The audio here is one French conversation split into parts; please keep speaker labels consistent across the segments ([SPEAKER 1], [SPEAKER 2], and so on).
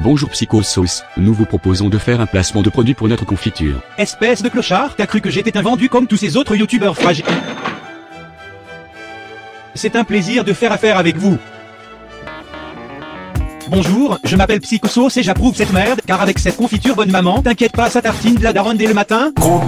[SPEAKER 1] Bonjour Psychosauce, nous vous proposons de faire un placement de produit pour notre confiture.
[SPEAKER 2] Espèce de clochard, t'as cru que j'étais un vendu comme tous ces autres youtubeurs fragiles C'est un plaisir de faire affaire avec vous. Bonjour, je m'appelle Psychosauce et j'approuve cette merde, car avec cette confiture bonne maman, t'inquiète pas, ça tartine de la daronne dès le matin.
[SPEAKER 3] Gros.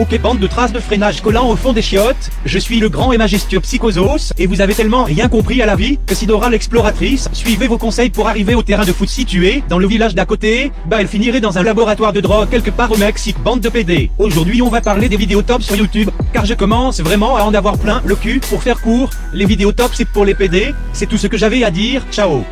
[SPEAKER 2] Ok bande de traces de freinage collant au fond des chiottes, je suis le grand et majestueux Psychosos, et vous avez tellement rien compris à la vie, que si Dora l'exploratrice, suivez vos conseils pour arriver au terrain de foot situé, dans le village d'à côté, bah elle finirait dans un laboratoire de drogue quelque part au Mexique, bande de PD. Aujourd'hui on va parler des vidéos top sur YouTube, car je commence vraiment à en avoir plein le cul, pour faire court, les vidéos top c'est pour les PD, c'est tout ce que j'avais à dire, ciao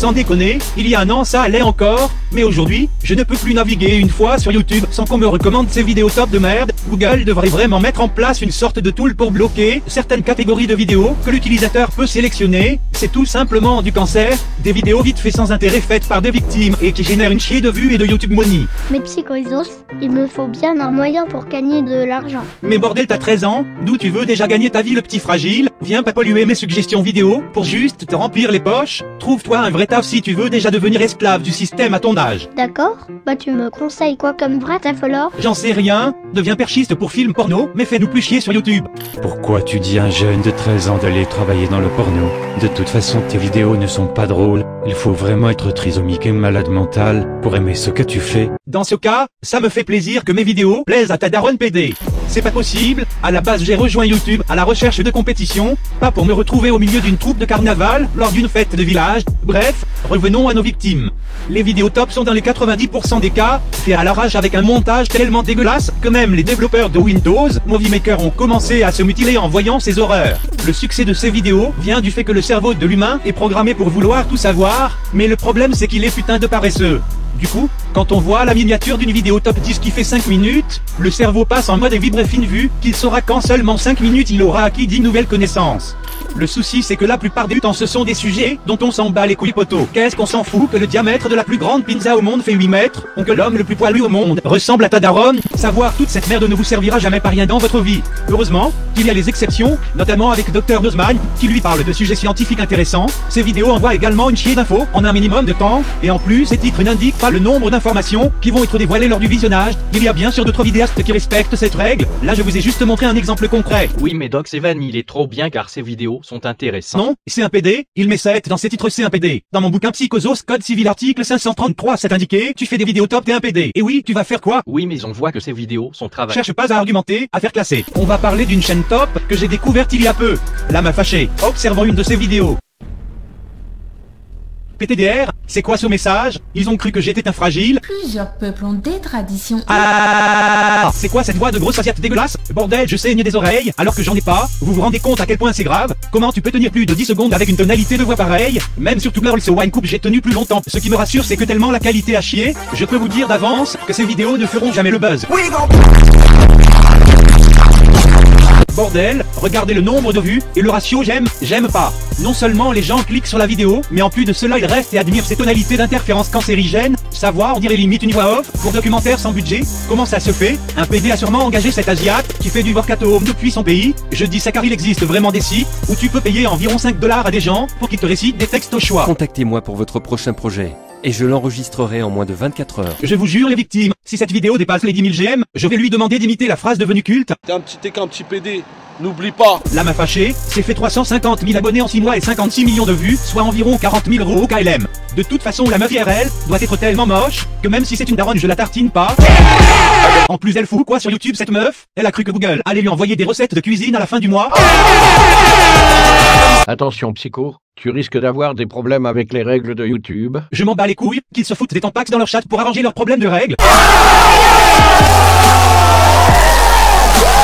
[SPEAKER 2] sans déconner, il y a un an ça allait encore, mais aujourd'hui, je ne peux plus naviguer une fois sur YouTube sans qu'on me recommande ces vidéos top de merde. Google devrait vraiment mettre en place une sorte de tool pour bloquer certaines catégories de vidéos que l'utilisateur peut sélectionner. C'est tout simplement du cancer, des vidéos vite fait sans intérêt faites par des victimes et qui génèrent une chier de vues et de YouTube money.
[SPEAKER 4] Mais Psychoisos, il me faut bien un moyen pour gagner de l'argent.
[SPEAKER 2] Mais bordel t'as 13 ans, d'où tu veux déjà gagner ta vie le petit fragile? Viens pas polluer mes suggestions vidéo pour juste te remplir les poches. Trouve-toi un vrai taf si tu veux déjà devenir esclave du système à ton âge.
[SPEAKER 4] D'accord? Bah tu me conseilles quoi comme vrai taf alors?
[SPEAKER 2] J'en sais rien, deviens perchiste pour film porno, mais fais-nous plus chier sur YouTube.
[SPEAKER 5] Pourquoi tu dis à un jeune de 13 ans d'aller travailler dans le porno? De toute façon tes vidéos ne sont pas drôles, il faut vraiment être trisomique et malade mental pour aimer ce que tu fais.
[SPEAKER 2] Dans ce cas, ça me fait plaisir que mes vidéos plaisent à ta daronne PD. C'est pas possible, à la base j'ai rejoint YouTube à la recherche de compétition, pas pour me retrouver au milieu d'une troupe de carnaval, lors d'une fête de village, bref, revenons à nos victimes. Les vidéos top sont dans les 90% des cas, faits à l'arrache avec un montage tellement dégueulasse que même les développeurs de Windows, Movie Maker ont commencé à se mutiler en voyant ces horreurs. Le succès de ces vidéos vient du fait que le cerveau de l'humain est programmé pour vouloir tout savoir, mais le problème c'est qu'il est putain de paresseux. Du coup, quand on voit la miniature d'une vidéo top 10 qui fait 5 minutes, le cerveau passe en mode vibre fine vue, qu'il saura qu'en seulement 5 minutes il aura acquis 10 nouvelles connaissances. Le souci c'est que la plupart du temps ce sont des sujets dont on s'en bat les couilles poteaux. Qu'est-ce qu'on s'en fout que le diamètre de la plus grande pizza au monde fait 8 mètres, ou que l'homme le plus poilu au monde ressemble à ta daronne Savoir toute cette merde ne vous servira jamais par rien dans votre vie. Heureusement, qu'il y a les exceptions, notamment avec Dr Nozman, qui lui parle de sujets scientifiques intéressants. Ces vidéos envoient également une chier d'infos en un minimum de temps, et en plus ces titres n'indiquent pas le nombre d'informations qui vont être dévoilées lors du visionnage. Il y a bien sûr d'autres vidéastes qui respectent cette règle. Là je vous ai juste montré un exemple concret.
[SPEAKER 6] Oui mais Doc Seven il est trop bien car ses vidéos sont intéressantes.
[SPEAKER 2] Non, c'est un PD, il met ça dans ses titres c'est un PD. Dans mon bouquin Psychosos, code civil article 533 c'est indiqué, tu fais des vidéos top t'es un PD. Et oui, tu vas faire quoi?
[SPEAKER 6] Oui mais on voit que ces vidéos sont travaillées.
[SPEAKER 2] Cherche pas à argumenter, à faire classer. On va parler d'une chaîne top que j'ai découverte il y a peu. Là m'a fâché, observant une de ses vidéos. PTDR, c'est quoi ce message? Ils ont cru que j'étais un fragile
[SPEAKER 7] Plusieurs peuples ont des traditions.
[SPEAKER 2] Ah C'est quoi cette voix de grosse asiate dégueulasse? Bordel, je saigne des oreilles, alors que j'en ai pas. Vous vous rendez compte à quel point c'est grave? Comment tu peux tenir plus de 10 secondes avec une tonalité de voix pareille? Même sur Girls Wine Coupe j'ai tenu plus longtemps. Ce qui me rassure c'est que tellement la qualité a chier, je peux vous dire d'avance que ces vidéos ne feront jamais le buzz. Bordel, regardez le nombre de vues et le ratio j'aime, j'aime pas. Non seulement les gens cliquent sur la vidéo, mais en plus de cela ils restent et admirent ces tonalités d'interférence cancérigènes. Savoir, on dirait limite une voix off pour documentaire sans budget. Comment ça se fait? Un PD a sûrement engagé cet Asiate qui fait du workout home depuis son pays. Je dis ça car il existe vraiment des sites où tu peux payer environ 5 dollars à des gens pour qu'ils te récitent des textes au choix.
[SPEAKER 8] Contactez-moi pour votre prochain projet et je l'enregistrerai en moins de 24 heures.
[SPEAKER 2] Je vous jure les victimes, si cette vidéo dépasse les 10 000 GM, je vais lui demander d'imiter la phrase devenue culte.
[SPEAKER 3] T'es un petit T qu'un petit PD. N'oublie pas.
[SPEAKER 2] La m'a fâché, c'est fait 350 000 abonnés en 6 mois et 56 millions de vues, soit environ 40 000 euros au KLM. De toute façon, la meuf IRL doit être tellement moche que même si c'est une daronne, je la tartine pas. En plus, elle fout quoi sur YouTube cette meuf? Elle a cru que Google allait lui envoyer des recettes de cuisine à la fin du mois.
[SPEAKER 9] Attention psycho, tu risques d'avoir des problèmes avec les règles de YouTube.
[SPEAKER 2] Je m'en bats les couilles, qu'ils se foutent des tampax dans leur chat pour arranger leurs problèmes de règles.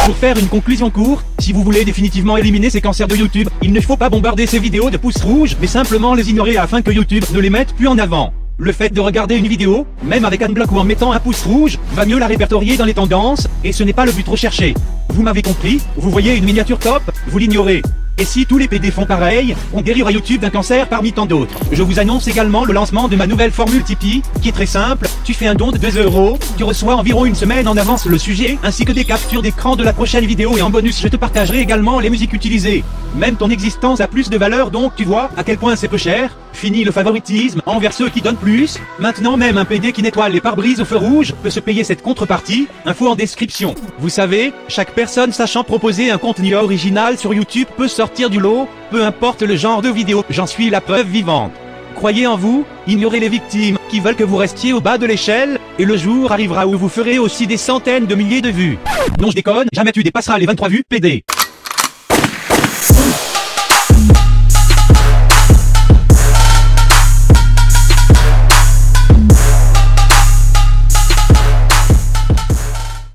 [SPEAKER 2] Pour faire une conclusion courte, si vous voulez définitivement éliminer ces cancers de YouTube, il ne faut pas bombarder ces vidéos de pouces rouges, mais simplement les ignorer afin que YouTube ne les mette plus en avant. Le fait de regarder une vidéo, même avec un bloc ou en mettant un pouce rouge, va mieux la répertorier dans les tendances, et ce n'est pas le but recherché. Vous m'avez compris, vous voyez une miniature top, vous l'ignorez. Et si tous les PD font pareil, on guérira YouTube d'un cancer parmi tant d'autres. Je vous annonce également le lancement de ma nouvelle formule Tipeee, qui est très simple. Tu fais un don de 2 euros, tu reçois environ une semaine en avance le sujet, ainsi que des captures d'écran de la prochaine vidéo et en bonus je te partagerai également les musiques utilisées. Même ton existence a plus de valeur donc tu vois à quel point c'est peu cher. Fini le favoritisme envers ceux qui donnent plus. Maintenant même un PD qui nettoie les pare-brises au feu rouge peut se payer cette contrepartie. Info en description. Vous savez, chaque personne sachant proposer un contenu original sur YouTube peut sortir du lot, peu importe le genre de vidéo. J'en suis la preuve vivante. Croyez en vous, ignorez les victimes qui veulent que vous restiez au bas de l'échelle, et le jour arrivera où vous ferez aussi des centaines de milliers de vues. Non je déconne, jamais tu dépasseras les 23 vues, PD.